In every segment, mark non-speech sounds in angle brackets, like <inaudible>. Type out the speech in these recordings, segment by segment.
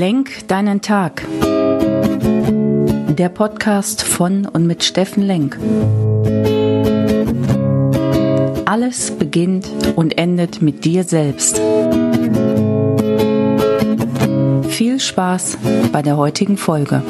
Lenk deinen Tag. Der Podcast von und mit Steffen Lenk. Alles beginnt und endet mit dir selbst. Viel Spaß bei der heutigen Folge.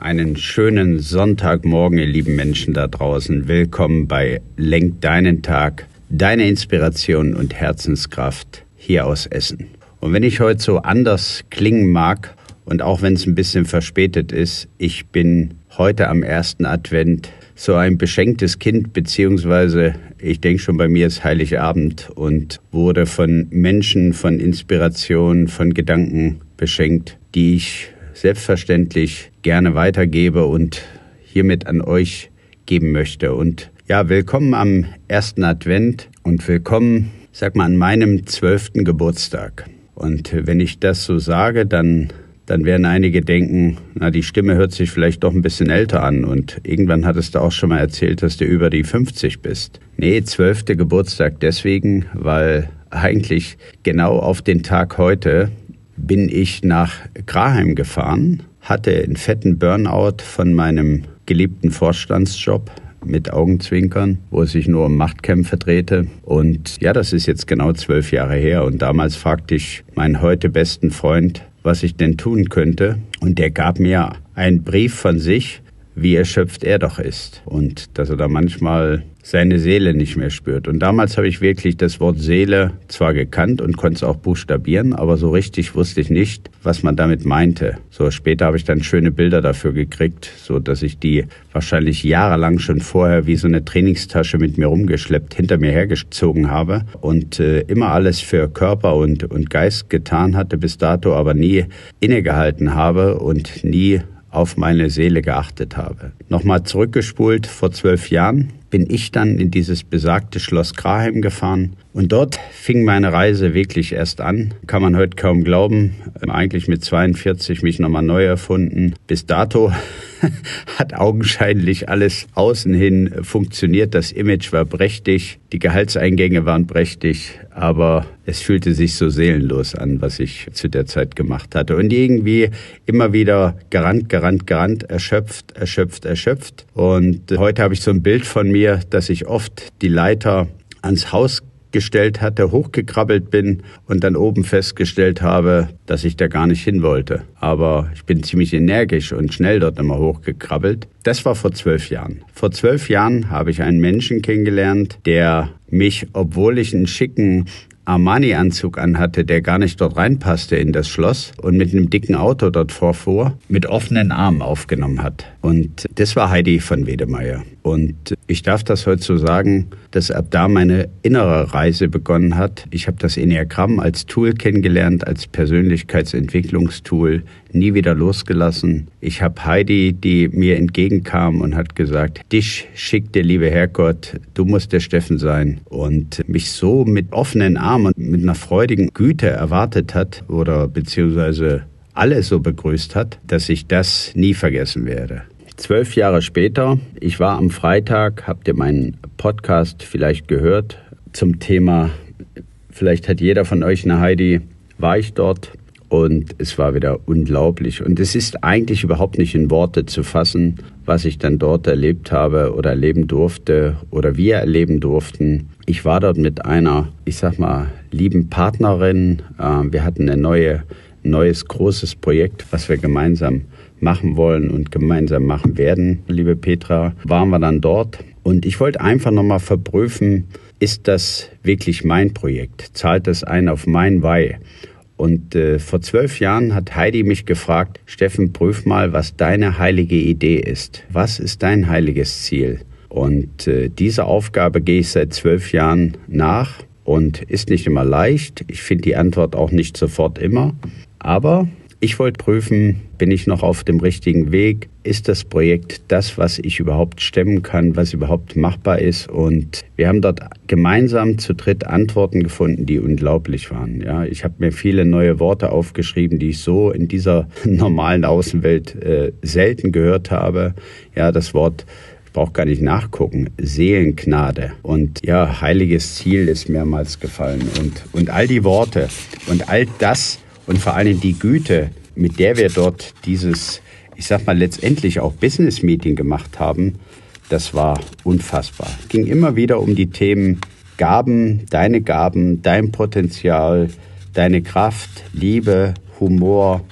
Einen schönen Sonntagmorgen, ihr lieben Menschen da draußen. Willkommen bei Lenk deinen Tag, deine Inspiration und Herzenskraft hier aus Essen. Und wenn ich heute so anders klingen mag und auch wenn es ein bisschen verspätet ist, ich bin heute am ersten Advent so ein beschenktes Kind, beziehungsweise ich denke schon bei mir ist Heiligabend und wurde von Menschen, von Inspiration, von Gedanken beschenkt, die ich selbstverständlich gerne weitergebe und hiermit an euch geben möchte. Und ja, willkommen am ersten Advent und willkommen, sag mal, an meinem zwölften Geburtstag. Und wenn ich das so sage, dann, dann werden einige denken, na, die Stimme hört sich vielleicht doch ein bisschen älter an. Und irgendwann hattest du auch schon mal erzählt, dass du über die 50 bist. Nee, zwölfte Geburtstag deswegen, weil eigentlich genau auf den Tag heute bin ich nach Graheim gefahren, hatte einen fetten Burnout von meinem geliebten Vorstandsjob, mit Augenzwinkern, wo es sich nur um Machtkämpfe drehte. Und ja, das ist jetzt genau zwölf Jahre her. Und damals fragte ich meinen heute besten Freund, was ich denn tun könnte. Und der gab mir einen Brief von sich, wie erschöpft er doch ist. Und dass er da manchmal seine Seele nicht mehr spürt. Und damals habe ich wirklich das Wort Seele zwar gekannt und konnte es auch buchstabieren, aber so richtig wusste ich nicht, was man damit meinte. So später habe ich dann schöne Bilder dafür gekriegt, so dass ich die wahrscheinlich jahrelang schon vorher wie so eine Trainingstasche mit mir rumgeschleppt, hinter mir hergezogen habe und äh, immer alles für Körper und, und Geist getan hatte bis dato, aber nie innegehalten habe und nie auf meine Seele geachtet habe. Nochmal zurückgespult vor zwölf Jahren bin ich dann in dieses besagte Schloss Graheim gefahren. Und dort fing meine Reise wirklich erst an. Kann man heute kaum glauben. Eigentlich mit 42 mich nochmal neu erfunden. Bis dato <laughs> hat augenscheinlich alles außen hin funktioniert. Das Image war prächtig, die Gehaltseingänge waren prächtig, aber es fühlte sich so seelenlos an, was ich zu der Zeit gemacht hatte. Und irgendwie immer wieder gerannt, gerannt, gerannt, erschöpft, erschöpft, erschöpft. Und heute habe ich so ein Bild von mir, dass ich oft die Leiter ans Haus gestellt hatte, hochgekrabbelt bin und dann oben festgestellt habe, dass ich da gar nicht hin wollte. Aber ich bin ziemlich energisch und schnell dort immer hochgekrabbelt. Das war vor zwölf Jahren. Vor zwölf Jahren habe ich einen Menschen kennengelernt, der mich, obwohl ich einen schicken Armani-Anzug anhatte, der gar nicht dort reinpasste in das Schloss und mit einem dicken Auto dort vorfuhr, mit offenen Armen aufgenommen hat. Und das war Heidi von Wedemeyer. Und ich darf das heute so sagen, dass ab da meine innere Reise begonnen hat. Ich habe das Enneagramm als Tool kennengelernt, als Persönlichkeitsentwicklungstool, nie wieder losgelassen. Ich habe Heidi, die mir entgegenkam und hat gesagt, dich schickt der liebe Herrgott, du musst der Steffen sein. Und mich so mit offenen Armen, mit einer freudigen Güte erwartet hat oder beziehungsweise alle so begrüßt hat, dass ich das nie vergessen werde. Zwölf Jahre später, ich war am Freitag, habt ihr meinen Podcast vielleicht gehört, zum Thema, vielleicht hat jeder von euch eine Heidi, war ich dort und es war wieder unglaublich. Und es ist eigentlich überhaupt nicht in Worte zu fassen, was ich dann dort erlebt habe oder erleben durfte oder wir erleben durften. Ich war dort mit einer, ich sag mal, lieben Partnerin. Ähm, wir hatten ein neue, neues großes Projekt, was wir gemeinsam machen wollen und gemeinsam machen werden. Liebe Petra, waren wir dann dort und ich wollte einfach nochmal verprüfen, ist das wirklich mein Projekt? Zahlt das ein auf mein Weih? Und äh, vor zwölf Jahren hat Heidi mich gefragt, Steffen, prüf mal, was deine heilige Idee ist. Was ist dein heiliges Ziel? Und äh, diese Aufgabe gehe ich seit zwölf Jahren nach und ist nicht immer leicht. Ich finde die Antwort auch nicht sofort immer. Aber ich wollte prüfen, bin ich noch auf dem richtigen Weg? Ist das Projekt das, was ich überhaupt stemmen kann, was überhaupt machbar ist? Und wir haben dort gemeinsam zu dritt Antworten gefunden, die unglaublich waren. Ja, ich habe mir viele neue Worte aufgeschrieben, die ich so in dieser <laughs> normalen Außenwelt äh, selten gehört habe. Ja, das Wort ich brauche gar nicht nachgucken, Seelengnade und ja, heiliges Ziel ist mehrmals gefallen und, und all die Worte und all das und vor allem die Güte, mit der wir dort dieses, ich sag mal, letztendlich auch Business Meeting gemacht haben, das war unfassbar. Ging immer wieder um die Themen Gaben, deine Gaben, dein Potenzial, deine Kraft, Liebe, Humor,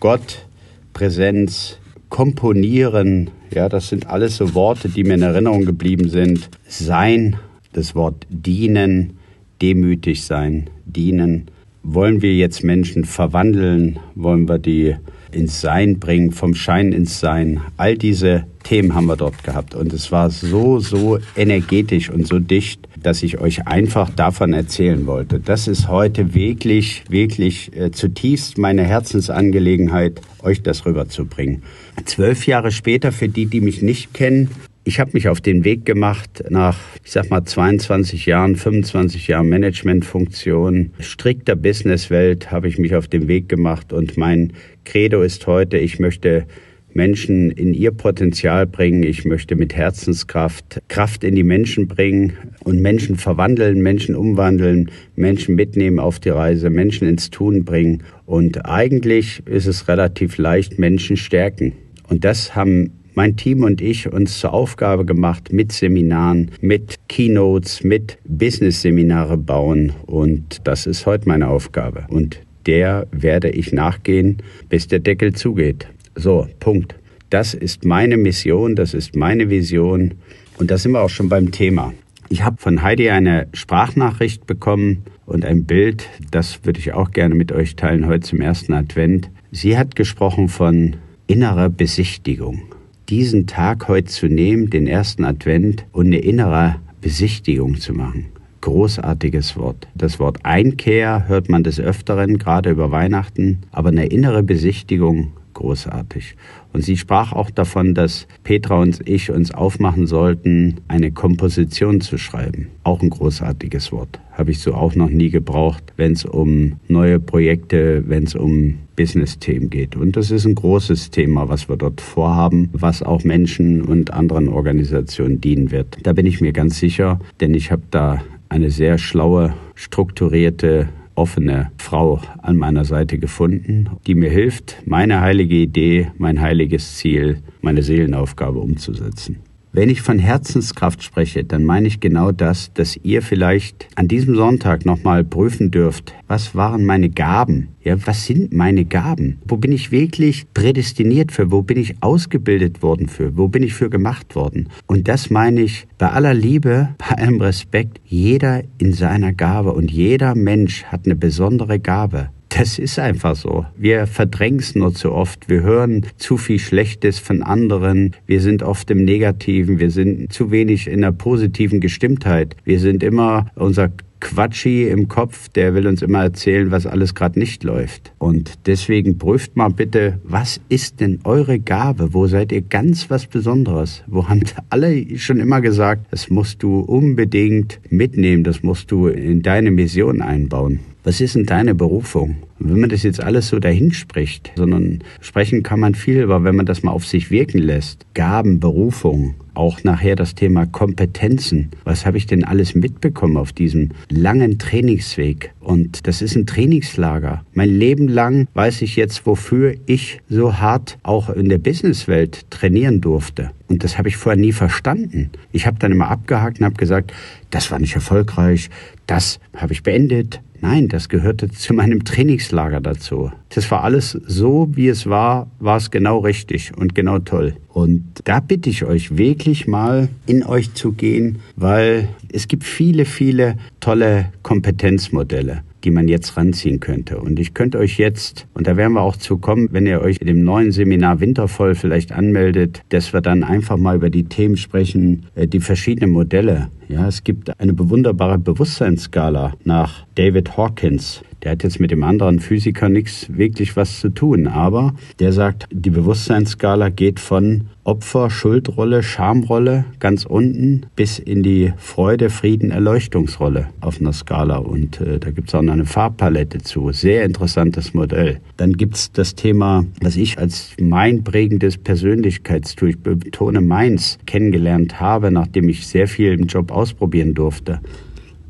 Gott, Präsenz, Komponieren. Ja, das sind alles so Worte, die mir in Erinnerung geblieben sind. Sein, das Wort dienen, demütig sein, dienen. Wollen wir jetzt Menschen verwandeln? Wollen wir die ins Sein bringen, vom Schein ins Sein? All diese Themen haben wir dort gehabt. Und es war so, so energetisch und so dicht, dass ich euch einfach davon erzählen wollte. Das ist heute wirklich, wirklich äh, zutiefst meine Herzensangelegenheit, euch das rüberzubringen. Zwölf Jahre später, für die, die mich nicht kennen, ich habe mich auf den Weg gemacht nach, ich sag mal, 22 Jahren, 25 Jahren Managementfunktion, strikter Businesswelt habe ich mich auf den Weg gemacht und mein Credo ist heute, ich möchte Menschen in ihr Potenzial bringen. Ich möchte mit Herzenskraft Kraft in die Menschen bringen und Menschen verwandeln, Menschen umwandeln, Menschen mitnehmen auf die Reise, Menschen ins Tun bringen. Und eigentlich ist es relativ leicht, Menschen stärken. Und das haben mein Team und ich uns zur Aufgabe gemacht, mit Seminaren, mit Keynotes, mit Business-Seminare bauen. Und das ist heute meine Aufgabe. Und der werde ich nachgehen, bis der Deckel zugeht. So, Punkt. Das ist meine Mission, das ist meine Vision. Und da sind wir auch schon beim Thema. Ich habe von Heidi eine Sprachnachricht bekommen und ein Bild, das würde ich auch gerne mit euch teilen heute zum ersten Advent. Sie hat gesprochen von innerer Besichtigung diesen Tag heute zu nehmen, den ersten Advent, und eine innere Besichtigung zu machen. Großartiges Wort. Das Wort Einkehr hört man des Öfteren, gerade über Weihnachten, aber eine innere Besichtigung großartig. Und sie sprach auch davon, dass Petra und ich uns aufmachen sollten, eine Komposition zu schreiben. Auch ein großartiges Wort. Habe ich so auch noch nie gebraucht, wenn es um neue Projekte, wenn es um Business-Themen geht. Und das ist ein großes Thema, was wir dort vorhaben, was auch Menschen und anderen Organisationen dienen wird. Da bin ich mir ganz sicher, denn ich habe da eine sehr schlaue, strukturierte offene Frau an meiner Seite gefunden, die mir hilft, meine heilige Idee, mein heiliges Ziel, meine Seelenaufgabe umzusetzen. Wenn ich von Herzenskraft spreche, dann meine ich genau das, dass ihr vielleicht an diesem Sonntag nochmal prüfen dürft, was waren meine Gaben? Ja, was sind meine Gaben? Wo bin ich wirklich prädestiniert für? Wo bin ich ausgebildet worden für? Wo bin ich für gemacht worden? Und das meine ich bei aller Liebe, bei allem Respekt, jeder in seiner Gabe und jeder Mensch hat eine besondere Gabe. Das ist einfach so. Wir verdrängen es nur zu oft. Wir hören zu viel Schlechtes von anderen. Wir sind oft im Negativen. Wir sind zu wenig in der positiven Gestimmtheit. Wir sind immer unser Quatschi im Kopf, der will uns immer erzählen, was alles gerade nicht läuft. Und deswegen prüft mal bitte, was ist denn eure Gabe? Wo seid ihr ganz was Besonderes? Wo haben <laughs> alle schon immer gesagt, das musst du unbedingt mitnehmen, das musst du in deine Mission einbauen. Was ist denn deine Berufung? Wenn man das jetzt alles so dahin spricht, sondern sprechen kann man viel, aber wenn man das mal auf sich wirken lässt, Gaben, Berufung, auch nachher das Thema Kompetenzen. Was habe ich denn alles mitbekommen auf diesem langen Trainingsweg? Und das ist ein Trainingslager. Mein Leben lang weiß ich jetzt, wofür ich so hart auch in der Businesswelt trainieren durfte. Und das habe ich vorher nie verstanden. Ich habe dann immer abgehakt und habe gesagt, das war nicht erfolgreich, das habe ich beendet, Nein, das gehörte <laughs> zu meinem Trainingslager dazu. Das war alles so, wie es war, war es genau richtig und genau toll. Und da bitte ich euch wirklich mal in euch zu gehen, weil es gibt viele, viele tolle Kompetenzmodelle die man jetzt ranziehen könnte. Und ich könnte euch jetzt, und da werden wir auch zu kommen, wenn ihr euch in dem neuen Seminar Wintervoll vielleicht anmeldet, dass wir dann einfach mal über die Themen sprechen, äh, die verschiedenen Modelle. Ja, es gibt eine bewunderbare Bewusstseinsskala nach David Hawkins. Der hat jetzt mit dem anderen Physiker nichts wirklich was zu tun, aber der sagt, die Bewusstseinsskala geht von Opfer, Schuldrolle, Schamrolle ganz unten bis in die Freude, Frieden, Erleuchtungsrolle auf einer Skala. Und äh, da gibt es auch noch eine Farbpalette zu. Sehr interessantes Modell. Dann gibt es das Thema, was ich als mein prägendes Persönlichkeitstool, ich betone meins, kennengelernt habe, nachdem ich sehr viel im Job ausprobieren durfte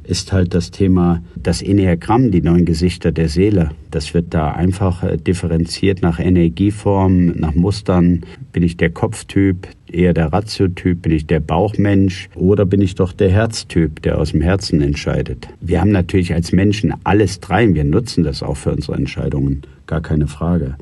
ist halt das Thema das Enneagramm, die neun Gesichter der Seele. Das wird da einfach äh, differenziert nach Energieform, nach Mustern. Bin ich der Kopftyp, eher der Ratiotyp, bin ich der Bauchmensch oder bin ich doch der Herztyp, der aus dem Herzen entscheidet? Wir haben natürlich als Menschen alles drei, wir nutzen das auch für unsere Entscheidungen, gar keine Frage.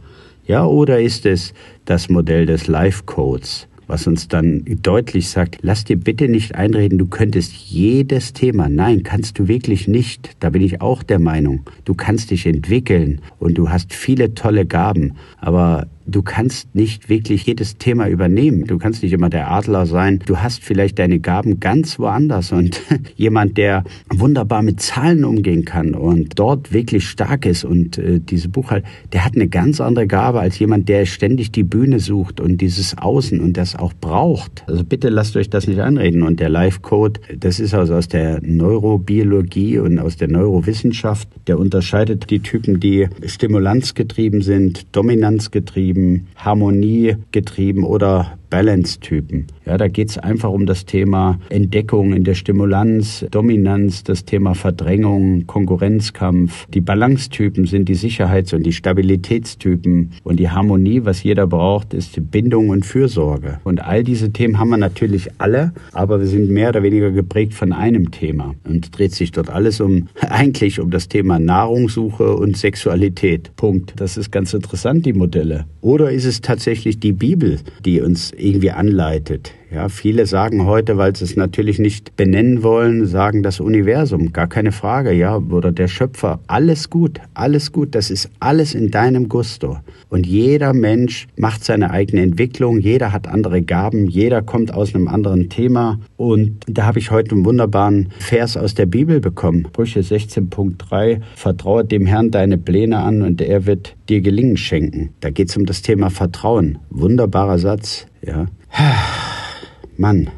Ja, oder ist es das Modell des Life Codes? Was uns dann deutlich sagt, lass dir bitte nicht einreden, du könntest jedes Thema. Nein, kannst du wirklich nicht. Da bin ich auch der Meinung. Du kannst dich entwickeln und du hast viele tolle Gaben. Aber du kannst nicht wirklich jedes Thema übernehmen. Du kannst nicht immer der Adler sein. Du hast vielleicht deine Gaben ganz woanders und <laughs> jemand, der wunderbar mit Zahlen umgehen kann und dort wirklich stark ist und äh, diese Buchhalter, der hat eine ganz andere Gabe als jemand, der ständig die Bühne sucht und dieses Außen und das auch braucht. Also bitte lasst euch das nicht anreden. Und der Life Code, das ist also aus der Neurobiologie und aus der Neurowissenschaft. Der unterscheidet die Typen, die stimulanzgetrieben sind, dominanzgetrieben, getrieben, Harmonie getrieben oder Balance-Typen. Ja, da geht es einfach um das Thema Entdeckung in der Stimulanz, Dominanz, das Thema Verdrängung, Konkurrenzkampf. Die Balance-Typen sind die Sicherheits- und die Stabilitätstypen. Und die Harmonie, was jeder braucht, ist Bindung und Fürsorge. Und all diese Themen haben wir natürlich alle, aber wir sind mehr oder weniger geprägt von einem Thema. Und dreht sich dort alles um, <laughs> eigentlich um das Thema Nahrungssuche und Sexualität. Punkt. Das ist ganz interessant, die Modelle. Oder ist es tatsächlich die Bibel, die uns irgendwie anleitet? Ja, viele sagen heute, weil sie es natürlich nicht benennen wollen, sagen das Universum, gar keine Frage, ja, oder der Schöpfer, alles gut, alles gut, das ist alles in deinem Gusto. Und jeder Mensch macht seine eigene Entwicklung, jeder hat andere Gaben, jeder kommt aus einem anderen Thema. Und da habe ich heute einen wunderbaren Vers aus der Bibel bekommen, Brüche 16.3, vertraue dem Herrn deine Pläne an und er wird dir Gelingen schenken. Da geht es um das Thema Vertrauen. Wunderbarer Satz, ja. Mann,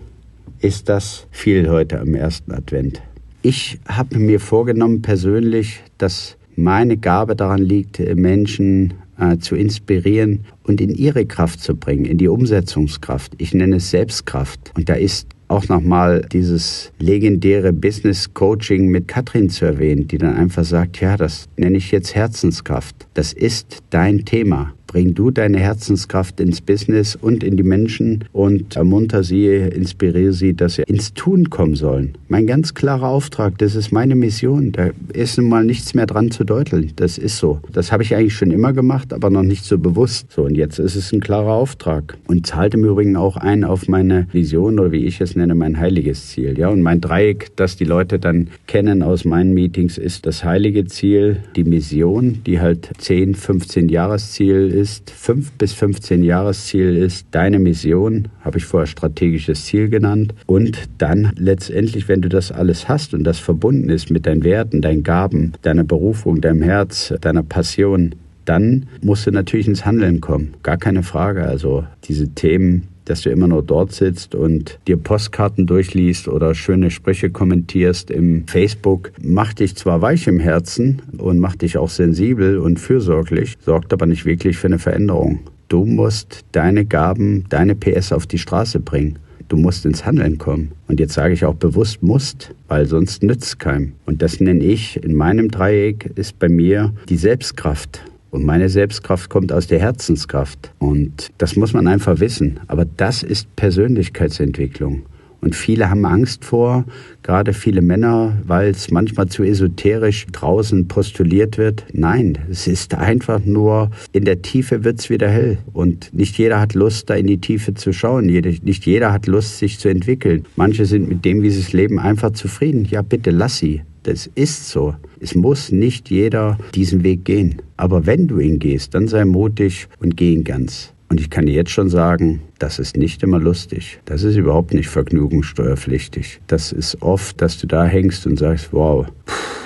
ist das viel heute am ersten Advent. Ich habe mir vorgenommen persönlich, dass meine Gabe daran liegt, Menschen äh, zu inspirieren und in ihre Kraft zu bringen, in die Umsetzungskraft. Ich nenne es Selbstkraft. Und da ist auch nochmal dieses legendäre Business Coaching mit Katrin zu erwähnen, die dann einfach sagt, ja, das nenne ich jetzt Herzenskraft. Das ist dein Thema. Bring du deine Herzenskraft ins Business und in die Menschen und ermunter sie, inspiriere sie, dass sie ins Tun kommen sollen. Mein ganz klarer Auftrag, das ist meine Mission. Da ist nun mal nichts mehr dran zu deuteln. Das ist so. Das habe ich eigentlich schon immer gemacht, aber noch nicht so bewusst. So, und jetzt ist es ein klarer Auftrag. Und zahlt im Übrigen auch ein auf meine Vision oder wie ich es nenne, mein heiliges Ziel. Ja, und mein Dreieck, das die Leute dann kennen aus meinen Meetings, ist das heilige Ziel, die Mission, die halt 10, 15 Jahresziel ist, 5 bis 15 Jahresziel ist, deine Mission, habe ich vorher strategisches Ziel genannt. Und dann letztendlich, wenn du das alles hast und das verbunden ist mit deinen Werten, deinen Gaben, deiner Berufung, deinem Herz, deiner Passion, dann musst du natürlich ins Handeln kommen. Gar keine Frage. Also diese Themen dass du immer nur dort sitzt und dir Postkarten durchliest oder schöne Sprüche kommentierst im Facebook, macht dich zwar weich im Herzen und macht dich auch sensibel und fürsorglich, sorgt aber nicht wirklich für eine Veränderung. Du musst deine Gaben, deine PS auf die Straße bringen. Du musst ins Handeln kommen. Und jetzt sage ich auch bewusst musst, weil sonst nützt keinem. Und das nenne ich in meinem Dreieck ist bei mir die Selbstkraft. Und meine Selbstkraft kommt aus der Herzenskraft. Und das muss man einfach wissen. Aber das ist Persönlichkeitsentwicklung. Und viele haben Angst vor, gerade viele Männer, weil es manchmal zu esoterisch draußen postuliert wird. Nein, es ist einfach nur, in der Tiefe wird es wieder hell. Und nicht jeder hat Lust, da in die Tiefe zu schauen. Nicht jeder hat Lust, sich zu entwickeln. Manche sind mit dem, wie sie es leben, einfach zufrieden. Ja, bitte lass sie. Das ist so. Es muss nicht jeder diesen Weg gehen. Aber wenn du ihn gehst, dann sei mutig und geh ihn ganz. Und ich kann dir jetzt schon sagen, das ist nicht immer lustig. Das ist überhaupt nicht vergnügungssteuerpflichtig. Das ist oft, dass du da hängst und sagst, wow,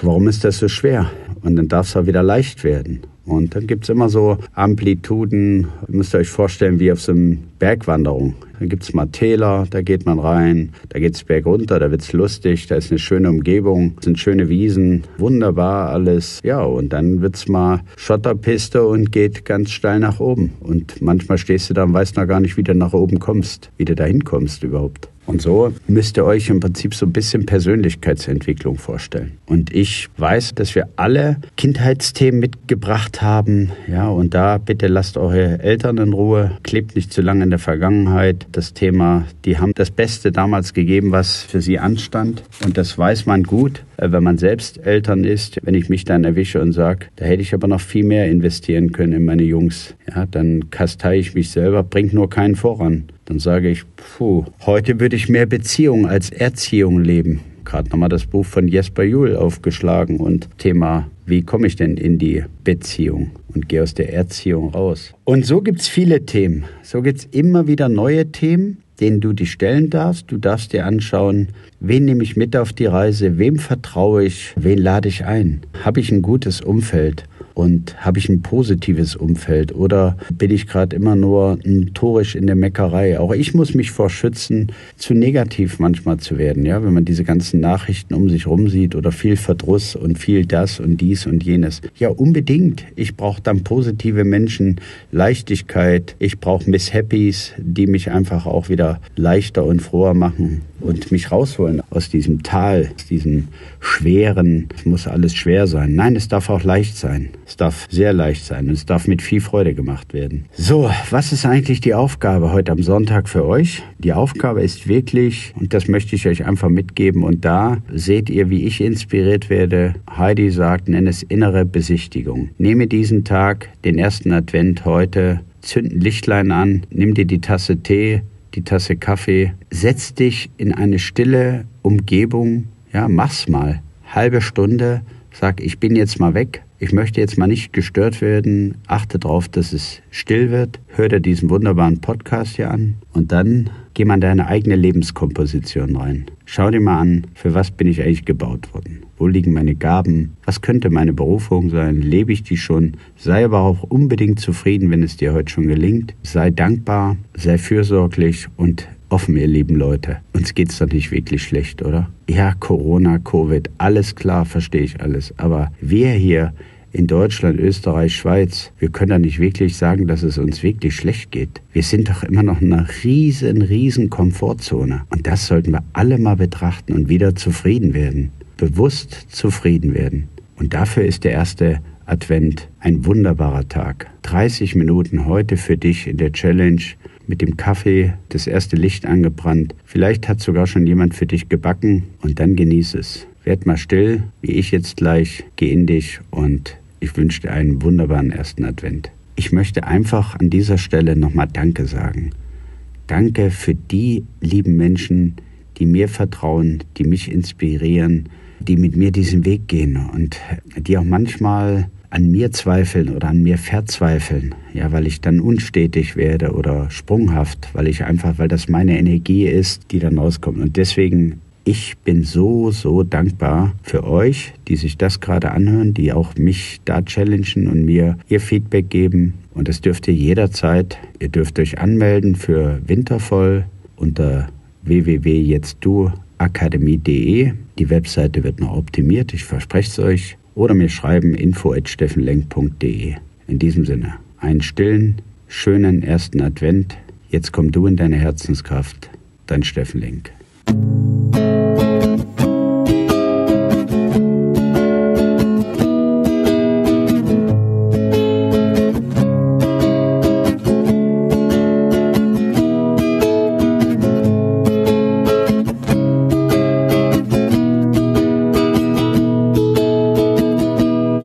warum ist das so schwer? Und dann darf es auch wieder leicht werden. Und dann gibt es immer so Amplituden, ihr müsst euch vorstellen, wie auf so einer Bergwanderung. Da gibt es mal Täler, da geht man rein, da geht es bergunter, da wird es lustig, da ist eine schöne Umgebung, sind schöne Wiesen, wunderbar alles. Ja, und dann wird es mal Schotterpiste und geht ganz steil nach oben. Und manchmal stehst du da und weißt noch gar nicht, wie du nach oben kommst, wie du da hinkommst überhaupt. Und so müsst ihr euch im Prinzip so ein bisschen Persönlichkeitsentwicklung vorstellen. Und ich weiß, dass wir alle Kindheitsthemen mitgebracht haben. Ja, und da bitte lasst eure Eltern in Ruhe, klebt nicht zu lange in der Vergangenheit. Das Thema, die haben das Beste damals gegeben, was für sie anstand. Und das weiß man gut, äh, wenn man selbst Eltern ist. Wenn ich mich dann erwische und sage, da hätte ich aber noch viel mehr investieren können in meine Jungs, ja, dann kastei ich mich selber, bringt nur keinen voran. Dann sage ich, puh, heute würde ich mehr Beziehung als Erziehung leben. Gerade nochmal das Buch von Jesper Juhl aufgeschlagen und Thema, wie komme ich denn in die Beziehung und gehe aus der Erziehung raus. Und so gibt es viele Themen. So gibt es immer wieder neue Themen, denen du dich stellen darfst. Du darfst dir anschauen, wen nehme ich mit auf die Reise, wem vertraue ich, wen lade ich ein. Habe ich ein gutes Umfeld? Und habe ich ein positives Umfeld oder bin ich gerade immer nur notorisch in der Meckerei? Auch ich muss mich vor schützen, zu negativ manchmal zu werden, ja, wenn man diese ganzen Nachrichten um sich rum sieht oder viel Verdruss und viel das und dies und jenes. Ja, unbedingt. Ich brauche dann positive Menschen, Leichtigkeit. Ich brauche Miss Happys, die mich einfach auch wieder leichter und froher machen und mich rausholen aus diesem Tal, aus diesem schweren, es muss alles schwer sein. Nein, es darf auch leicht sein. Es darf sehr leicht sein und es darf mit viel Freude gemacht werden. So, was ist eigentlich die Aufgabe heute am Sonntag für euch? Die Aufgabe ist wirklich, und das möchte ich euch einfach mitgeben, und da seht ihr, wie ich inspiriert werde. Heidi sagt, nenne es innere Besichtigung. Nehme diesen Tag, den ersten Advent heute, zünd ein Lichtlein an, nimm dir die Tasse Tee, die Tasse Kaffee, setz dich in eine stille Umgebung, ja, mach's mal. Halbe Stunde, sag, ich bin jetzt mal weg, ich möchte jetzt mal nicht gestört werden, achte darauf, dass es still wird, hör dir diesen wunderbaren Podcast hier an und dann geh mal in deine eigene Lebenskomposition rein. Schau dir mal an, für was bin ich eigentlich gebaut worden? Wo liegen meine Gaben? Was könnte meine Berufung sein? Lebe ich die schon? Sei aber auch unbedingt zufrieden, wenn es dir heute schon gelingt. Sei dankbar, sei fürsorglich und offen, ihr lieben Leute. Uns geht's doch nicht wirklich schlecht, oder? Ja, Corona, Covid, alles klar, verstehe ich alles. Aber wir hier in Deutschland, Österreich, Schweiz, wir können da nicht wirklich sagen, dass es uns wirklich schlecht geht. Wir sind doch immer noch in einer riesen, riesen Komfortzone. Und das sollten wir alle mal betrachten und wieder zufrieden werden. Bewusst zufrieden werden. Und dafür ist der erste Advent ein wunderbarer Tag. 30 Minuten heute für dich in der Challenge mit dem Kaffee, das erste Licht angebrannt. Vielleicht hat sogar schon jemand für dich gebacken und dann genieß es. Werd mal still, wie ich jetzt gleich, geh in dich und ich wünsche dir einen wunderbaren ersten Advent. Ich möchte einfach an dieser Stelle nochmal Danke sagen. Danke für die lieben Menschen, die mir vertrauen, die mich inspirieren, die mit mir diesen Weg gehen und die auch manchmal an mir zweifeln oder an mir verzweifeln, ja, weil ich dann unstetig werde oder sprunghaft, weil ich einfach, weil das meine Energie ist, die dann rauskommt. Und deswegen ich bin so, so dankbar für euch, die sich das gerade anhören, die auch mich da challengen und mir ihr Feedback geben. Und das dürft ihr jederzeit. Ihr dürft euch anmelden für Wintervoll unter www.jetztduakademie.de. Die Webseite wird noch optimiert, ich verspreche es euch. Oder mir schreiben info.steffenlenk.de. In diesem Sinne, einen stillen, schönen ersten Advent. Jetzt komm du in deine Herzenskraft. Dein Steffen Lenk.